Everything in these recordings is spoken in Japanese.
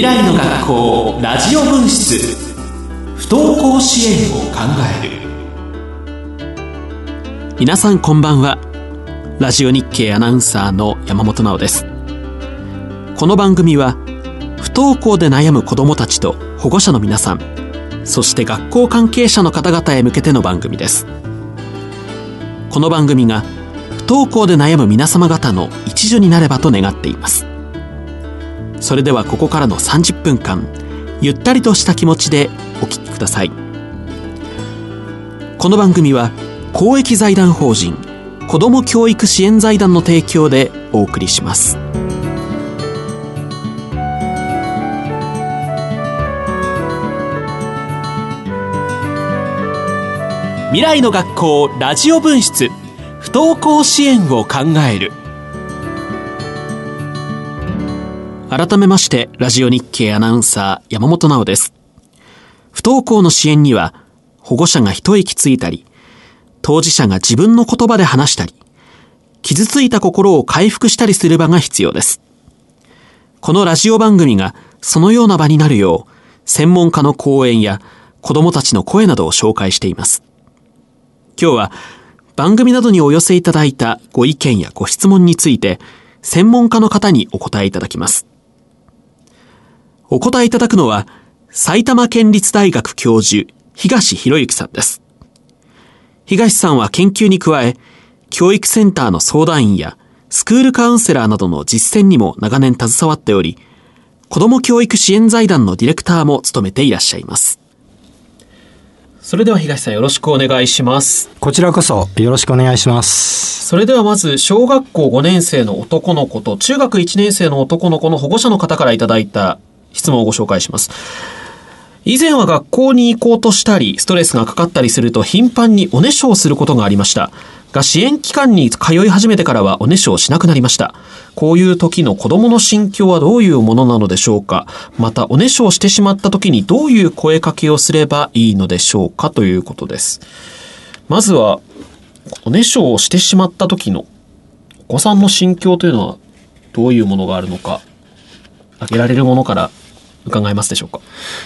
未来の学校ラジオ分室。不登校支援を考える。皆さんこんばんは。ラジオ日経アナウンサーの山本直です。この番組は不登校で悩む子どもたちと保護者の皆さんそして学校関係者の方々へ向けての番組です。この番組が不登校で悩む皆様方の一助になればと願っています。それではここからの30分間ゆったりとした気持ちでお聞きくださいこの番組は公益財団法人子ども教育支援財団の提供でお送りします。未来の学校ラジオ分室不登校支援を考える改めましてラジオ日経アナウンサー山本直です。不登校の支援には保護者が一息ついたり当事者が自分の言葉で話したり傷ついた心を回復したりする場が必要です。このラジオ番組がそのような場になるよう専門家の講演や子供たちの声などを紹介しています。今日は番組などにお寄せいただいたご意見やご質問について専門家の方にお答えいただきます。お答えいただくのは埼玉県立大学教授東博之さんです。東さんは研究に加え教育センターの相談員やスクールカウンセラーなどの実践にも長年携わっており、子ども教育支援財団のディレクターも務めていらっしゃいます。それでは東さんよろしくお願いします。こちらこそよろしくお願いします。それではまず、小学校5年生の男の子と中学1年生の男の子の保護者の方からいただいた質問をご紹介します。以前は学校に行こうとしたり、ストレスがかかったりすると頻繁におねしょをすることがありました。が支援機関に通い始めてからはおねしょをしなくなりました。こういう時の子供の心境はどういうものなのでしょうかまたおねしょをしてしまった時にどういう声かけをすればいいのでしょうかということです。まずは、おねしょをしてしまった時のお子さんの心境というのはどういうものがあるのか、挙げられるものから伺えますでしょうか？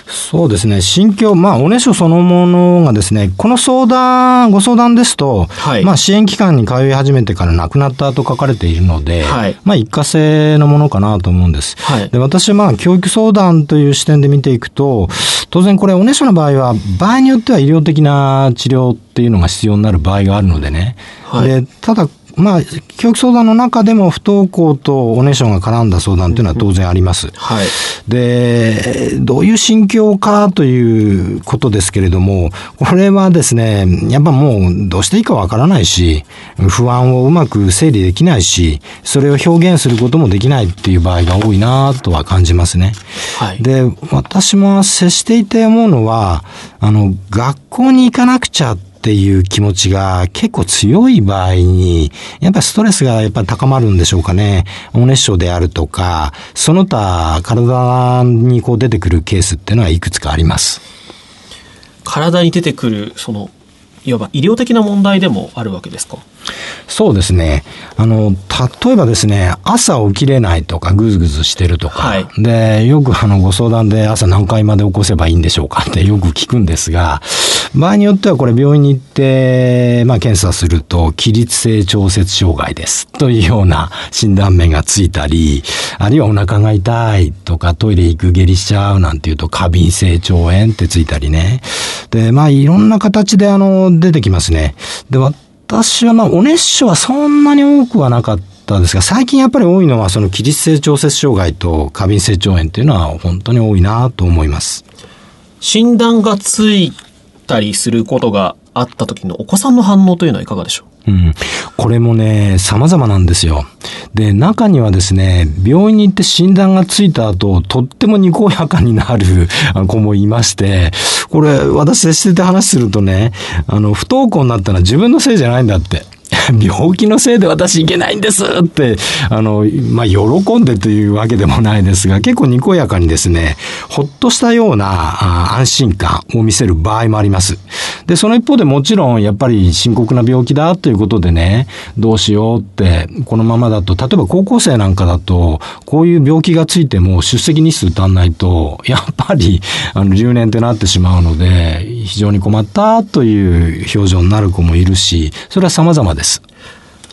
そうですね、心境、まあ、おねしょそのものがですね、この相談、ご相談ですと、はい、まあ、支援機関に通い始めてから亡くなったと書かれているので、はい、まあ、一過性のものかなと思うんです。はい、で私は、まあ、教育相談という視点で見ていくと、当然これ、おねしょの場合は、場合によっては医療的な治療っていうのが必要になる場合があるのでね、でただ、まあ、教育相談の中でも不登校とおねしょが絡んだ相談というのは当然あります。はい、で、どういう心境かということですけれども、これはですね、やっぱもうどうしていいかわからないし、不安をうまく整理できないし、それを表現することもできないっていう場合が多いなとは感じますね。はい、で、私も接していて思うのは、あの、学校に行かなくちゃってっていう気持ちが結構強い場合に、やっぱりストレスがやっぱり高まるんでしょうかね。お熱症であるとか、その他体にこう出てくるケースっていうのはいくつかあります。体に出てくる、その、いわば医療的な問題でもあるわけですか？そうですね。あの、例えばですね、朝起きれないとか、ぐずぐずしてるとか、はい、で、よくあの、ご相談で朝何回まで起こせばいいんでしょうかってよく聞くんですが、場合によってはこれ病院に行って、まあ、検査すると、起立性調節障害です。というような診断名がついたり、あるいはお腹が痛いとか、トイレ行く下痢しちゃうなんていうと、過敏性腸炎ってついたりね。で、まあ、いろんな形であの、出てきますね。で、私はまあ、お熱傷はそんなに多くはなかったんですが、最近やっぱり多いのは、その起立性調節障害と過敏性腸炎っていうのは本当に多いなと思います。診断がついたりすることがあった時のお子さんの反応というのはいかがでしょう？うん。これもね、様々なんですよ。で、中にはですね、病院に行って診断がついた後、とってもにこやかになる子もいまして、これ、私接してて話するとね、あの、不登校になったのは自分のせいじゃないんだって。病気のせいで私いけないんですって、あの、まあ、喜んでというわけでもないですが、結構にこやかにですね、ほっとしたような安心感を見せる場合もあります。で、その一方でもちろんやっぱり深刻な病気だということでね、どうしようって、このままだと、例えば高校生なんかだと、こういう病気がついても出席日数足んないと、やっぱり、あの、留年ってなってしまうので、非常に困ったという表情になる子もいるし、それは様々です。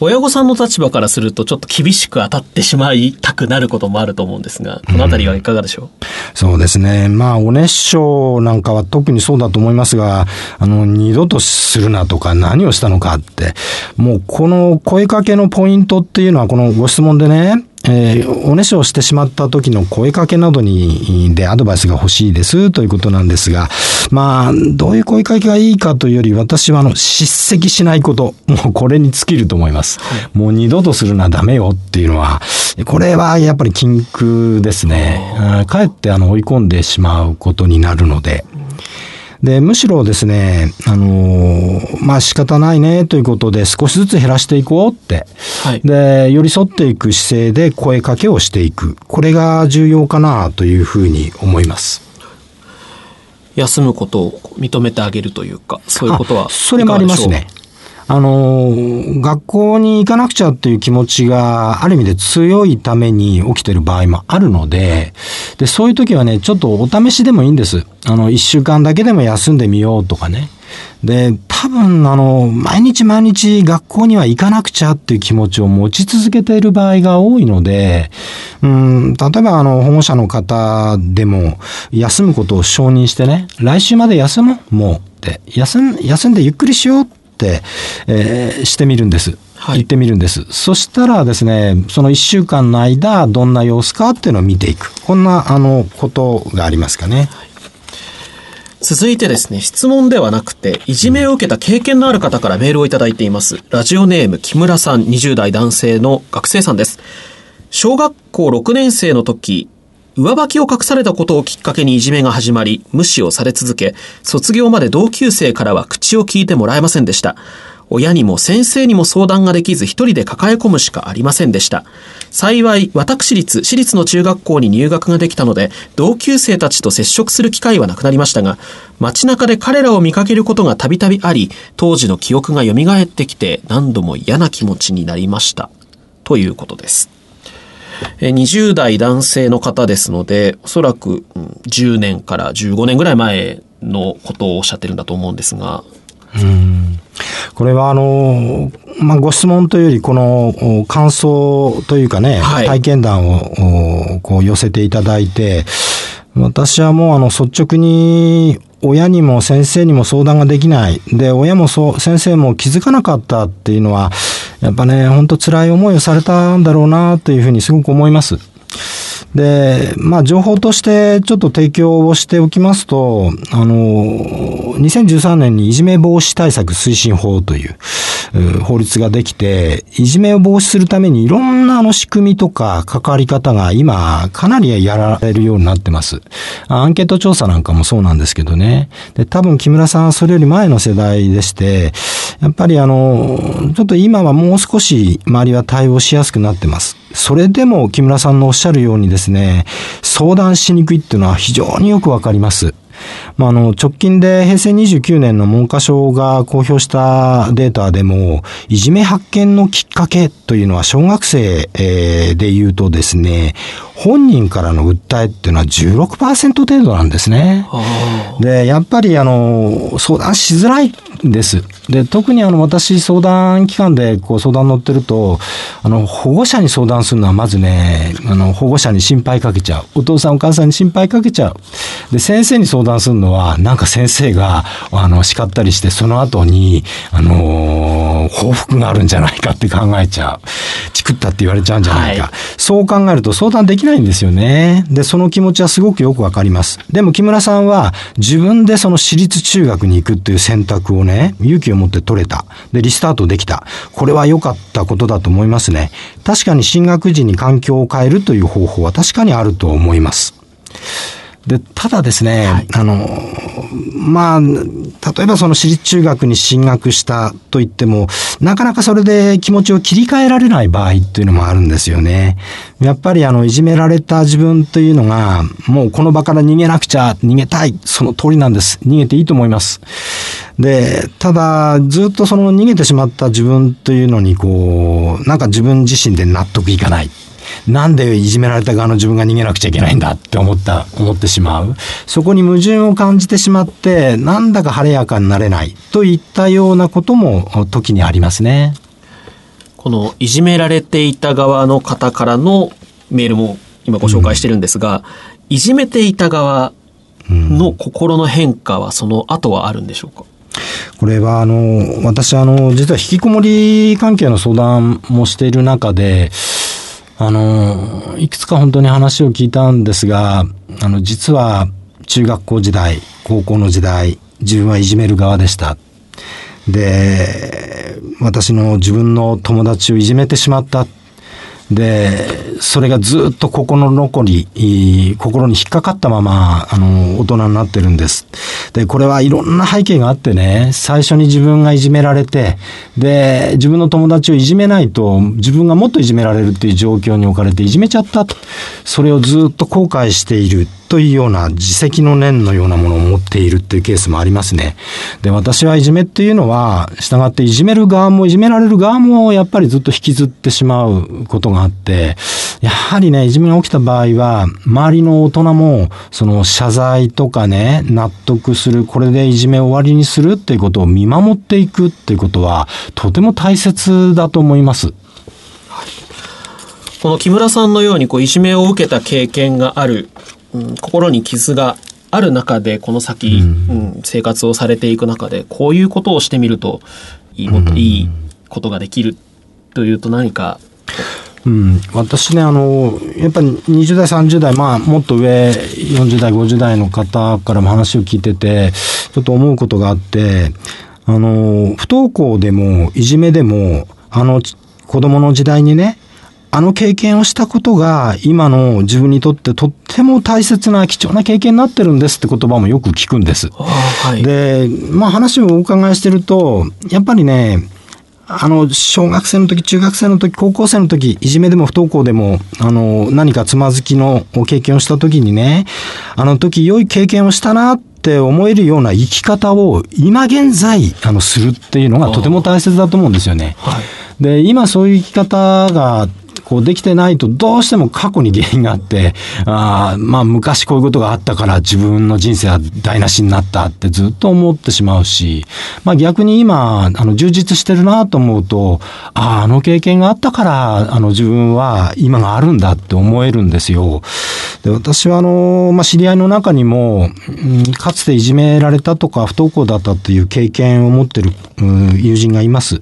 親御さんの立場からするとちょっと厳しく当たってしまいたくなることもあると思うんですが、このあたりはいかがでしょう、うん、そうですね。まあ、お熱傷なんかは特にそうだと思いますが、あの、二度とするなとか何をしたのかって、もうこの声かけのポイントっていうのはこのご質問でね、えー、おねしょをしてしまった時の声かけなどに、でアドバイスが欲しいですということなんですが、まあ、どういう声かけがいいかというより、私はあの、叱責しないこと、もうこれに尽きると思います。はい、もう二度とするのはダメよっていうのは、これはやっぱり禁句ですね。かえってあの、追い込んでしまうことになるので、で、むしろですね、あのー、まあ仕方ないねということで少しずつ減らしていこうって、はい、で、寄り添っていく姿勢で声かけをしていく。これが重要かなというふうに思います。休むことを認めてあげるというか、そういうことはそれもありますね。あの、学校に行かなくちゃっていう気持ちがある意味で強いために起きてる場合もあるので、で、そういう時はね、ちょっとお試しでもいいんです。あの、一週間だけでも休んでみようとかね。で、多分、あの、毎日毎日学校には行かなくちゃっていう気持ちを持ち続けている場合が多いので、うん、例えば、あの、保護者の方でも、休むことを承認してね、来週まで休もう、もうって、休ん、休んでゆっくりしようって、えー、してみるんです。はい、行ってみるんです。そしたらですね、その1週間の間、どんな様子かっていうのを見ていく。こんな、あの、ことがありますかね。はい続いてですね、質問ではなくて、いじめを受けた経験のある方からメールをいただいています。ラジオネーム木村さん、20代男性の学生さんです。小学校6年生の時、上履きを隠されたことをきっかけにいじめが始まり、無視をされ続け、卒業まで同級生からは口を聞いてもらえませんでした。親にも先生にも相談ができず一人で抱え込むしかありませんでした。幸い、私立、私立の中学校に入学ができたので、同級生たちと接触する機会はなくなりましたが、街中で彼らを見かけることがたびたびあり、当時の記憶が蘇ってきて何度も嫌な気持ちになりました。ということです。20代男性の方ですので、おそらく10年から15年ぐらい前のことをおっしゃってるんだと思うんですが。うんこれはあの、まあ、ご質問というより、この感想というかね、はい、体験談をこう寄せていただいて、私はもうあの率直に親にも先生にも相談ができない。で、親もそう、先生も気づかなかったっていうのは、やっぱね、ほんと辛い思いをされたんだろうなというふうにすごく思います。で、まあ、情報としてちょっと提供をしておきますと、あの、2013年にいじめ防止対策推進法という法律ができて、いじめを防止するためにいろんなあの仕組みとか関わり方が今かなりやられるようになってます。アンケート調査なんかもそうなんですけどね。で、多分木村さんはそれより前の世代でして、やっぱりあの、ちょっと今はもう少し周りは対応しやすくなってます。それでも木村さんのおっしゃるようにですね、相談しにくいっていうのは非常によくわかります。まあ、あの、直近で平成29年の文科省が公表したデータでも、いじめ発見のきっかけというのは小学生で言うとですね、本人からの訴えっていうのは16%程度なんですね。で、やっぱりあの、相談しづらいんです。で、特にあの、私相談機関でこう相談乗ってると、あの、保護者に相談するのはまずね、あの、保護者に心配かけちゃう。お父さんお母さんに心配かけちゃう。で、先生に相談するのは、なんか先生が、あの、叱ったりして、その後に、あの報復があるんじゃないかって考えちゃう。チクったって言われちゃうんじゃないか。はい、そう考えると相談できないないんですよね。で、その気持ちはすごくよくわかります。でも木村さんは自分でその私立中学に行くっていう選択をね、勇気を持って取れた。で、リスタートできた。これは良かったことだと思いますね。確かに進学時に環境を変えるという方法は確かにあると思います。で、ただですね、はい、あの、まあ、例えばその私立中学に進学したと言っても、なかなかそれで気持ちを切り替えられない場合っていうのもあるんですよね。やっぱりあの、いじめられた自分というのが、もうこの場から逃げなくちゃ、逃げたい、その通りなんです。逃げていいと思います。で、ただ、ずっとその逃げてしまった自分というのに、こう、なんか自分自身で納得いかない。なんでいじめられた側の自分が逃げなくちゃいけないんだって思った、思ってしまう。そこに矛盾を感じてしまって、なんだか晴れやかになれないといったようなことも時にありますね。このいじめられていた側の方からのメールも今ご紹介してるんですが、うん、いじめていた側の心の変化はその後はあるんでしょうか、これはあの私あの実は引きこもり関係の相談もしている中であの、いくつか本当に話を聞いたんですが、あの、実は中学校時代、高校の時代、自分はいじめる側でした。で、私の自分の友達をいじめてしまったで、それがずっと心残り、心に引っかかったまま、あの、大人になってるんです。で、これはいろんな背景があってね、最初に自分がいじめられて、で、自分の友達をいじめないと、自分がもっといじめられるっていう状況に置かれていじめちゃったと。それをずっと後悔している。というような自責の念のようなものを持っているっていうケースもありますね。で、私はいじめっていうのは、従っていじめる側もいじめられる側もやっぱりずっと引きずってしまうことがあって、やはりね、いじめが起きた場合は、周りの大人も、その謝罪とかね、納得する、これでいじめ終わりにするっていうことを見守っていくっていうことは、とても大切だと思います。この木村さんのようにこういじめを受けた経験があるうん、心に傷がある中でこの先、うん、うん、生活をされていく中でこういうことをしてみるといいも、うん、いいことができるというと何か？うん、私ね、あの、やっぱり20代、30代、まあ、もっと上、40代、50代の方からも話を聞いてて、ちょっと思うことがあって、あの、不登校でも、いじめでも、あの、子供の時代にね、あの経験をしたことが今の自分にとってとっても大切な貴重な経験になってるんですって言葉もよく聞くんです。はい、で、まあ話をお伺いしてると、やっぱりね、あの、小学生の時、中学生の時、高校生の時、いじめでも不登校でも、あの、何かつまずきの経験をした時にね、あの時良い経験をしたなって思えるような生き方を今現在、あの、するっていうのがとても大切だと思うんですよね。はい、で、今そういう生き方がこうできてないとどうしても過去に原因があって、あまあ昔こういうことがあったから自分の人生は台無しになったってずっと思ってしまうし、まあ逆に今、あの充実してるなと思うと、ああ、あの経験があったから、あの自分は今があるんだって思えるんですよ。で、私はあの、まあ知り合いの中にも、うん、かつていじめられたとか不登校だったっていう経験を持ってる、うん、友人がいます。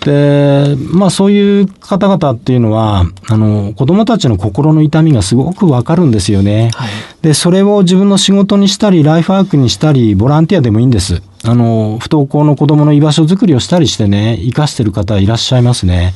で、まあそういう方々っていうのは、あの、子供たちの心の痛みがすごくわかるんですよね。はい、で、それを自分の仕事にしたり、ライフワークにしたり、ボランティアでもいいんです。あの、不登校の子供の居場所づくりをしたりしてね、生かしてる方いらっしゃいますね。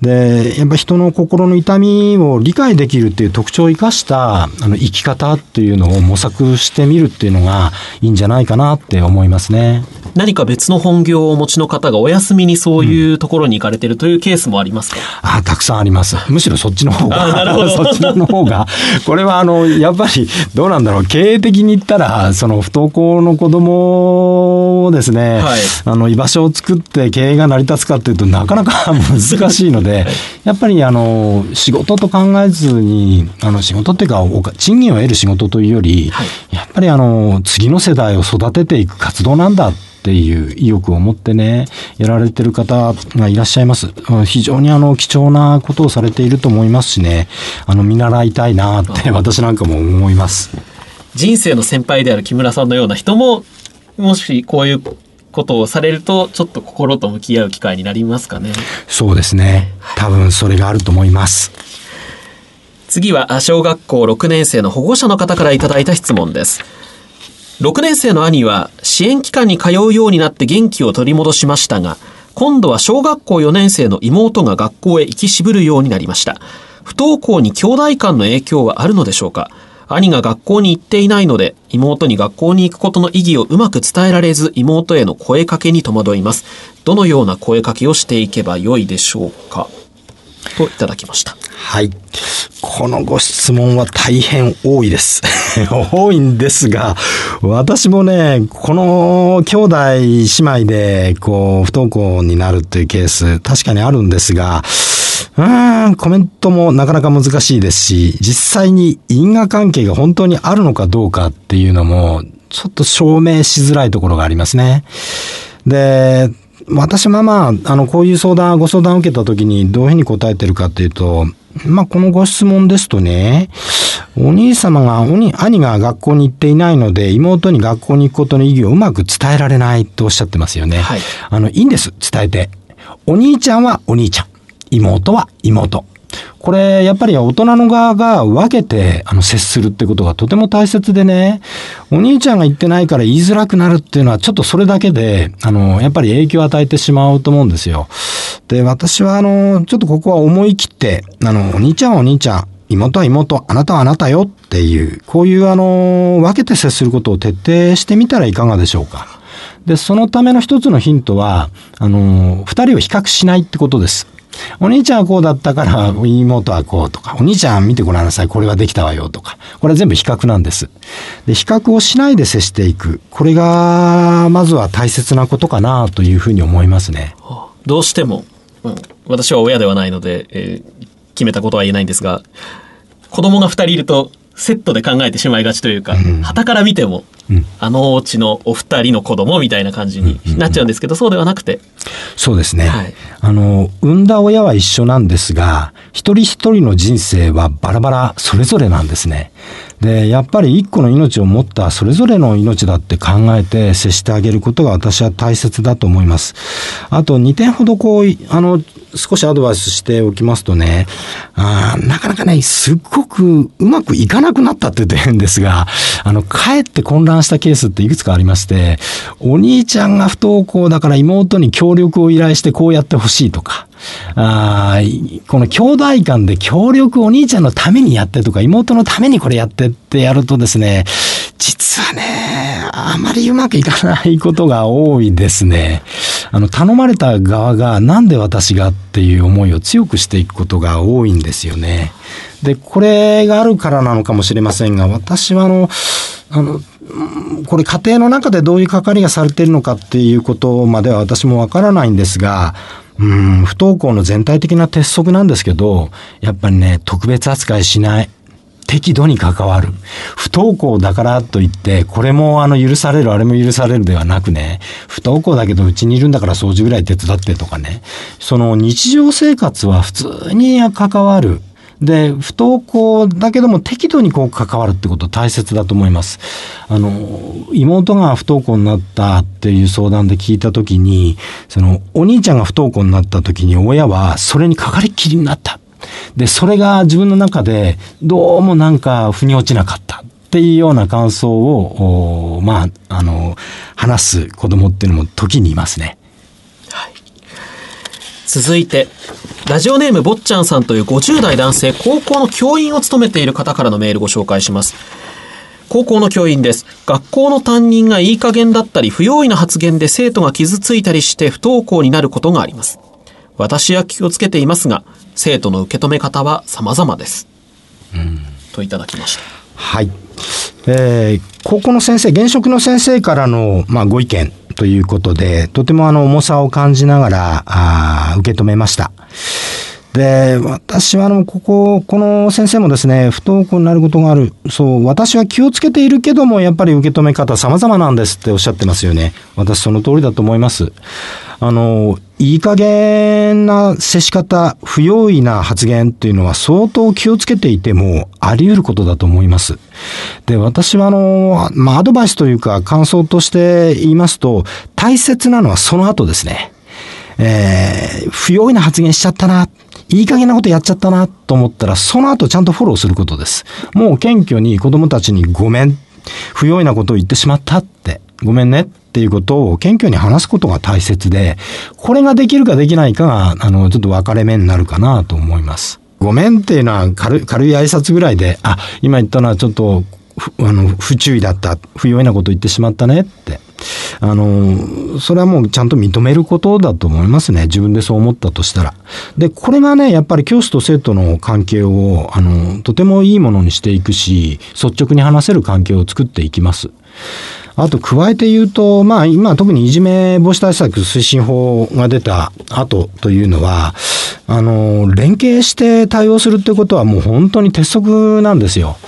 で、やっぱ人の心の痛みを理解できるっていう特徴を生かした、あの、生き方っていうのを模索してみるっていうのがいいんじゃないかなって思いますね。何か別の本業をお持ちの方がお休みにそういうところに行かれてるというケースもありますか、うん、あたくさんあります。むしろそっちの方が、そっちの方が、これはあの、やっぱりどうなんだろう、経営的に言ったら、その不登校の子供をですね、はい、あの、居場所を作って経営が成り立つかっていうとなかなか 難しいので、やっぱりあの、仕事と考えずに、あの、仕事っていうか、賃金を得る仕事というより、はい、やっぱりあの、次の世代を育てていく活動なんだっていう意欲を持ってね、やられてる方がいらっしゃいます。非常にあの、貴重なことをされていると思いますしね、あの、見習いたいなって私なんかも思います。人生の先輩である木村さんのような人も、もしこういうことをされると、ちょっと心と向き合う機会になりますかね。そうですね。多分それがあると思います。次は小学校6年生の保護者の方からいただいた質問です。6年生の兄は支援機関に通うようになって元気を取り戻しましたが、今度は小学校4年生の妹が学校へ行き渋るようになりました。不登校に兄弟間の影響はあるのでしょうか兄が学校に行っていないので、妹に学校に行くことの意義をうまく伝えられず、妹への声かけに戸惑います。どのような声かけをしていけばよいでしょうかといただきました。はい。このご質問は大変多いです。多いんですが、私もね、この兄弟姉妹で、こう、不登校になるっていうケース、確かにあるんですが、うーん、コメントもなかなか難しいですし、実際に因果関係が本当にあるのかどうかっていうのも、ちょっと証明しづらいところがありますね。で、私はまあ、あの、こういう相談、ご相談を受けたときにどういうふうに答えてるかっていうと、まあ、このご質問ですとね、お兄様が、おに、兄が学校に行っていないので、妹に学校に行くことの意義をうまく伝えられないとおっしゃってますよね。はい。あの、いいんです、伝えて。お兄ちゃんはお兄ちゃん。妹は妹。これ、やっぱり大人の側が分けて、あの、接するってことがとても大切でね、お兄ちゃんが言ってないから言いづらくなるっていうのは、ちょっとそれだけで、あの、やっぱり影響を与えてしまうと思うんですよ。で、私は、あの、ちょっとここは思い切って、あの、お兄ちゃんはお兄ちゃん、妹は妹、あなたはあなたよっていう、こういうあの、分けて接することを徹底してみたらいかがでしょうか。で、そのための一つのヒントは、あの、二人を比較しないってことです。お兄ちゃんはこうだったから妹はこうとか、お兄ちゃん見てごらんなさい、これはできたわよとか、これは全部比較なんです。で、比較をしないで接していく。これが、まずは大切なことかなというふうに思いますね。どうしても、うん、私は親ではないので、えー、決めたことは言えないんですが、子供が二人いるとセットで考えてしまいがちというか、旗、うん、から見ても、うん、あのお家のお二人の子供みたいな感じになっちゃうんですけど、そうではなくて。そうですね。はい、あの、産んだ親は一緒なんですが、一人一人の人生はバラバラそれぞれなんですね。で、やっぱり一個の命を持ったそれぞれの命だって考えて接してあげることが私は大切だと思います。あと2点ほどこう、あの、少しアドバイスしておきますとね、あなかなかね、すっごくうまくいかなくなったって言ってるんですが、あの、かえって混乱したケースっていくつかありまして、お兄ちゃんが不登校だから妹に協力を依頼してこうやってほしいとか、あこの兄弟間で協力お兄ちゃんのためにやってとか妹のためにこれやってってやるとですね、実はね、あまりうまくいかないことが多いですね。あの、頼まれた側がなんで私がっていう思いを強くしていくことが多いんですよね。で、これがあるからなのかもしれませんが、私はあの、あの、これ家庭の中でどういう係がされているのかっていうことまでは私もわからないんですが、うん、不登校の全体的な鉄則なんですけど、やっぱりね、特別扱いしない。適度に関わる。不登校だからといって、これもあの許される、あれも許されるではなくね、不登校だけどうちにいるんだから掃除ぐらい手伝ってとかね、その日常生活は普通に関わる。で、不登校だけども適度にこう関わるってこと大切だと思います。あの、妹が不登校になったっていう相談で聞いたときに、その、お兄ちゃんが不登校になったときに親はそれにかかりっきりになった。で、それが自分の中でどうもなんか腑に落ちなかった。っていうような感想を、まあ、あの、話す子供っていうのも時にいますね。続いて、ラジオネーム坊ちゃんさんという50代男性、高校の教員を務めている方からのメールご紹介します。高校の教員です。学校の担任がいい加減だったり、不用意な発言で生徒が傷ついたりして不登校になることがあります。私は気をつけていますが、生徒の受け止め方は様々です。うん、といただきました。はい。えー、高校の先生、現職の先生からの、まあ、ご意見ということで、とてもあの重さを感じながら、あ受け止めました。で、私はあの、ここ、この先生もですね、不登校になることがある。そう、私は気をつけているけども、やっぱり受け止め方様々なんですっておっしゃってますよね。私その通りだと思います。あの、いい加減な接し方、不用意な発言っていうのは相当気をつけていてもあり得ることだと思います。で、私はあの、まあ、アドバイスというか感想として言いますと、大切なのはその後ですね。えー、不用意な発言しちゃったな。いい加減なことやっちゃったなと思ったら、その後ちゃんとフォローすることです。もう謙虚に子供たちにごめん。不用意なことを言ってしまったって。ごめんねっていうことを謙虚に話すことが大切で、これができるかできないかが、あの、ちょっと分かれ目になるかなと思います。ごめんっていうのは軽軽い挨拶ぐらいで、あ、今言ったのはちょっと、あの、不注意だった、不用意なこと言ってしまったねって。あの、それはもうちゃんと認めることだと思いますね。自分でそう思ったとしたら。で、これがね、やっぱり教師と生徒の関係を、あの、とてもいいものにしていくし、率直に話せる関係を作っていきます。あと、加えて言うと、まあ、今特にいじめ防止対策推進法が出た後というのは、あの、連携して対応するってことはもう本当に鉄則なんですよ。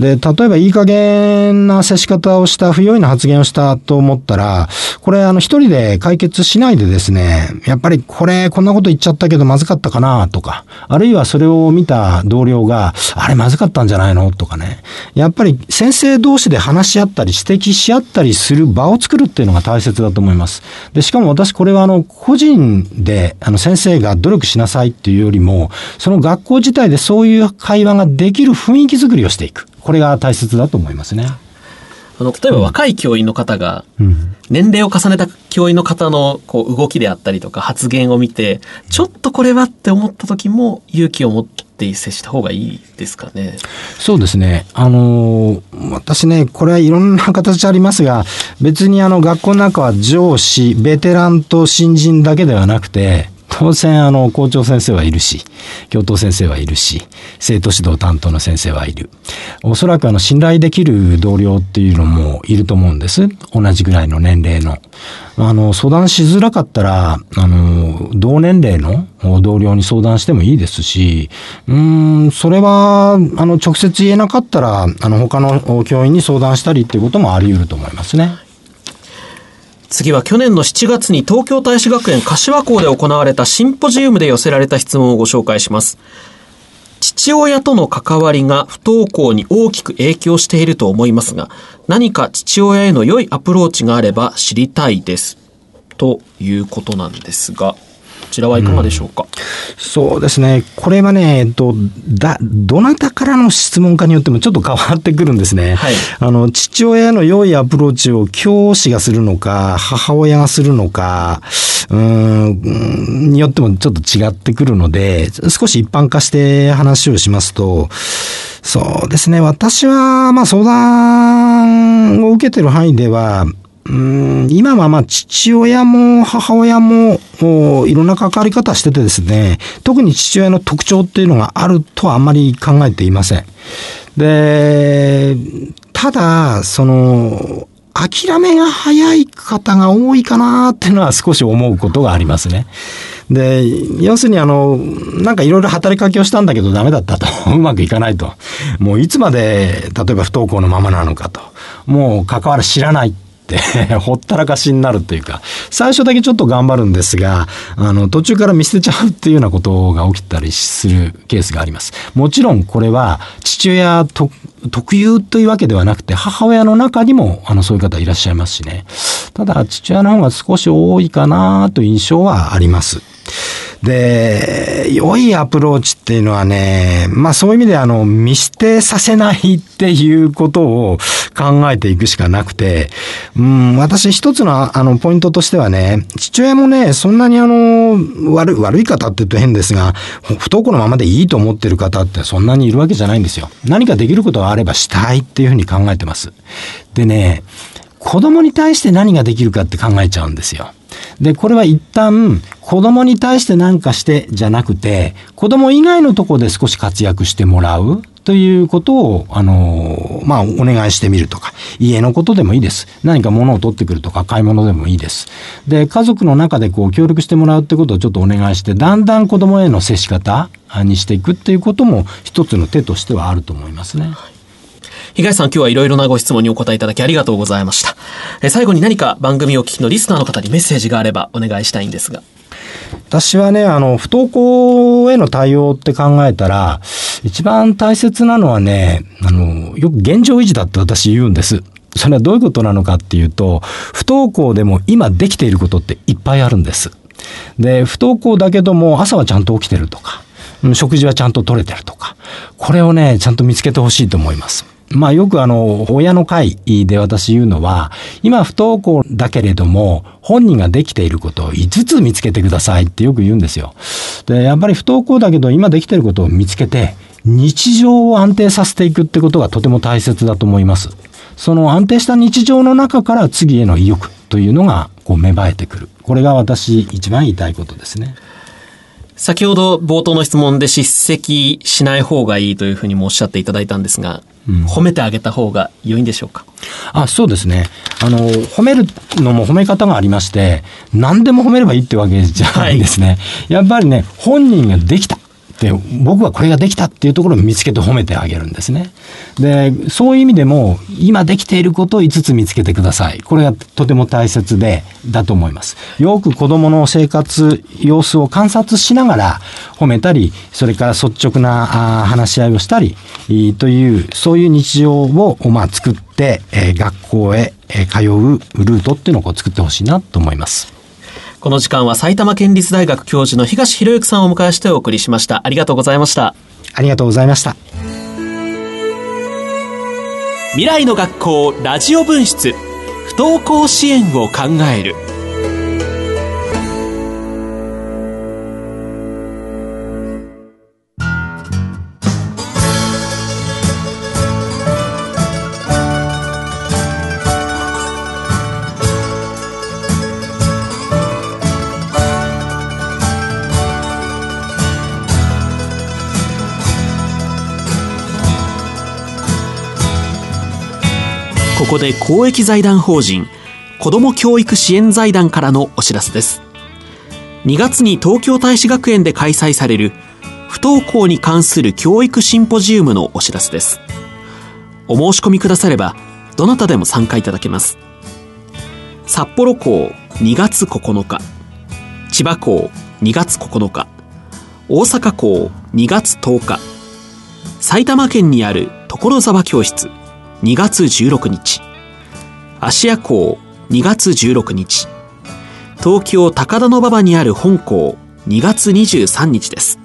で、例えばいい加減な接し方をした、不用意な発言をしたと思ったら、これ、あの、一人で解決しないでですね、やっぱりこれ、こんなこと言っちゃったけどまずかったかなとか、あるいはそれを見た同僚が、あれまずかったんじゃないのとかね。やっぱり先生同士で話し合ったり指摘し合ったりする場を作るっていうのが大切だと思います。で、しかも私これはあの、個人で、あの、先生が努力しなさいっていうよりも、その学校自体でそういう会話ができる雰囲気づくりをしていく。これが大切だと思いますね。あの、例えば若い教員の方が、年齢を重ねた教員の方のこう動きであったりとか発言を見て、ちょっとこれはって思った時も勇気を持って接した方がいいですかね？そうですね。あの、私ね、これはいろんな形ありますが、別にあの学校の中は上司、ベテランと新人だけではなくて、当然、あの、校長先生はいるし、教頭先生はいるし、生徒指導担当の先生はいる。おそらく、あの、信頼できる同僚っていうのもいると思うんです。同じぐらいの年齢の。あの、相談しづらかったら、あの、同年齢の同僚に相談してもいいですし、うん、それは、あの、直接言えなかったら、あの、他の教員に相談したりっていうこともあり得ると思いますね。次は去年の7月に東京大使学園柏校で行われたシンポジウムで寄せられた質問をご紹介します。父親との関わりが不登校に大きく影響していると思いますが、何か父親への良いアプローチがあれば知りたいです。ということなんですが。ちらはいかがでしょうか、うん、そうですね。これはね、えっと、だ、どなたからの質問かによってもちょっと変わってくるんですね。はい。あの、父親への良いアプローチを教師がするのか、母親がするのか、うん、によってもちょっと違ってくるので、少し一般化して話をしますと、そうですね。私は、まあ相談を受けてる範囲では、うん今はまあ父親も母親もいろんな関わり方しててですね、特に父親の特徴っていうのがあるとはあんまり考えていません。で、ただ、その、諦めが早い方が多いかなっていうのは少し思うことがありますね。で、要するにあの、なんかいろいろ働きかけをしたんだけどダメだったと。うまくいかないと。もういつまで、例えば不登校のままなのかと。もう関わる知らない。ほったらかしになるというか、最初だけちょっと頑張るんですが、あの、途中から見捨てちゃうっていうようなことが起きたりするケースがあります。もちろんこれは父親特有というわけではなくて、母親の中にも、あの、そういう方いらっしゃいますしね。ただ、父親の方が少し多いかなという印象はあります。で、良いアプローチっていうのはね、まあそういう意味であの、見捨てさせないっていうことを考えていくしかなくて、うん、私一つのあの、ポイントとしてはね、父親もね、そんなにあの、悪い、悪い方って言うと変ですが、不登校のままでいいと思ってる方ってそんなにいるわけじゃないんですよ。何かできることがあればしたいっていうふうに考えてます。でね、子供に対して何ができるかって考えちゃうんですよ。で、これは一旦子供に対して何かしてじゃなくて、子供以外のとこで少し活躍してもらうということを、あの、まあ、お願いしてみるとか、家のことでもいいです。何か物を取ってくるとか、買い物でもいいです。で、家族の中でこう、協力してもらうってことをちょっとお願いして、だんだん子供への接し方にしていくっていうことも一つの手としてはあると思いますね。はい東さん今日はいろいろなご質問にお答えいただきありがとうございました。え最後に何か番組を聞きのリスナーの方にメッセージがあればお願いしたいんですが。私はね、あの、不登校への対応って考えたら、一番大切なのはね、あの、よく現状維持だって私言うんです。それはどういうことなのかっていうと、不登校でも今できていることっていっぱいあるんです。で、不登校だけども朝はちゃんと起きてるとか、食事はちゃんと取れてるとか、これをね、ちゃんと見つけてほしいと思います。まあよくあの、親の会で私言うのは、今不登校だけれども、本人ができていることを5つ見つけてくださいってよく言うんですよ。で、やっぱり不登校だけど今できていることを見つけて、日常を安定させていくってことがとても大切だと思います。その安定した日常の中から次への意欲というのがこう芽生えてくる。これが私一番言いたいことですね。先ほど冒頭の質問で叱責しない方がいいというふうにもおっしゃっていただいたんですが、うん、褒めてあげた方が良いんでしょうか？あそうですね。あの、褒めるのも褒め方がありまして、何でも褒めればいいってわけじゃないんですね。はい、やっぱりね、本人ができた。で、僕はこれができたっていうところを見つけて褒めてあげるんですね。で、そういう意味でも、今できていることを5つ見つけてください。これがとても大切で、だと思います。よく子供の生活様子を観察しながら褒めたり、それから率直な話し合いをしたり、という、そういう日常を、まあ、作って、え学校へ通うルートっていうのをこう作ってほしいなと思います。この時間は埼玉県立大学教授の東博之さんをお迎えしてお送りしました。ありがとうございました。ありがとうございました。未来の学校ラジオ分室不登校支援を考えるここで公益財団法人子ども教育支援財団からのお知らせです。2月に東京大使学園で開催される不登校に関する教育シンポジウムのお知らせです。お申し込みくださればどなたでも参加いただけます。札幌校2月9日。千葉校2月9日。大阪校2月10日。埼玉県にある所沢教室。2月16日。芦屋港2月16日。東京高田馬場にある本校2月23日です。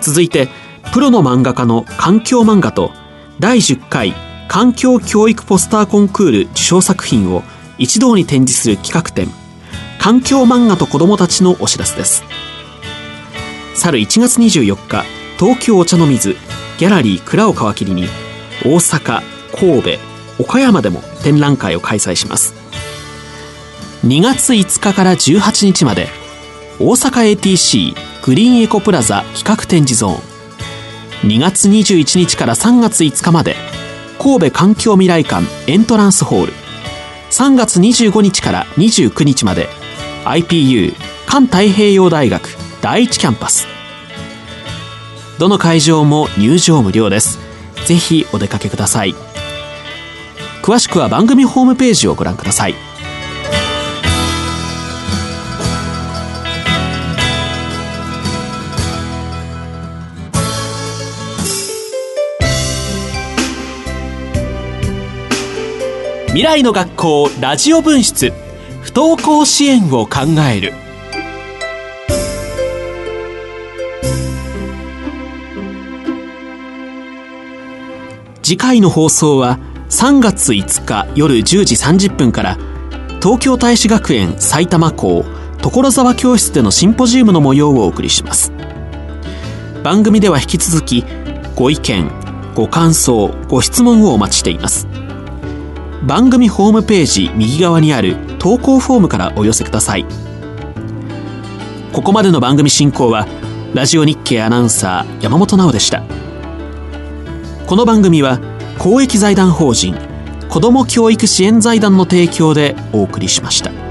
続いてプロの漫画家の環境漫画と第10回環境教育ポスターコンクール受賞作品を一堂に展示する企画展環境漫画と子供たちのお知らせです。去る1月24日東京お茶の水ギャラリー蔵を皮切りに大阪神戸岡山でも展覧会を開催します。2月5日から18日まで大阪 ATC グリーンエコプラザ企画展示ゾーン。2月21日から3月5日まで神戸環境未来館エントランスホール。3月25日から29日まで IPU 環太平洋大学第一キャンパス。どの会場も入場無料です。ぜひお出かけください。詳しくは番組ホームページをご覧ください。未来の学校ラジオ分室不登校支援を考える。次回の放送は3月5日夜10時30分から東京大使学園埼玉校所沢教室でのシンポジウムの模様をお送りします。番組では引き続きご意見ご感想ご質問をお待ちしています。番組ホームページ右側にある投稿フォームからお寄せください。ここまでの番組進行はラジオ日経アナウンサー山本直でした。この番組は公益財団法人子ども教育支援財団の提供でお送りしました。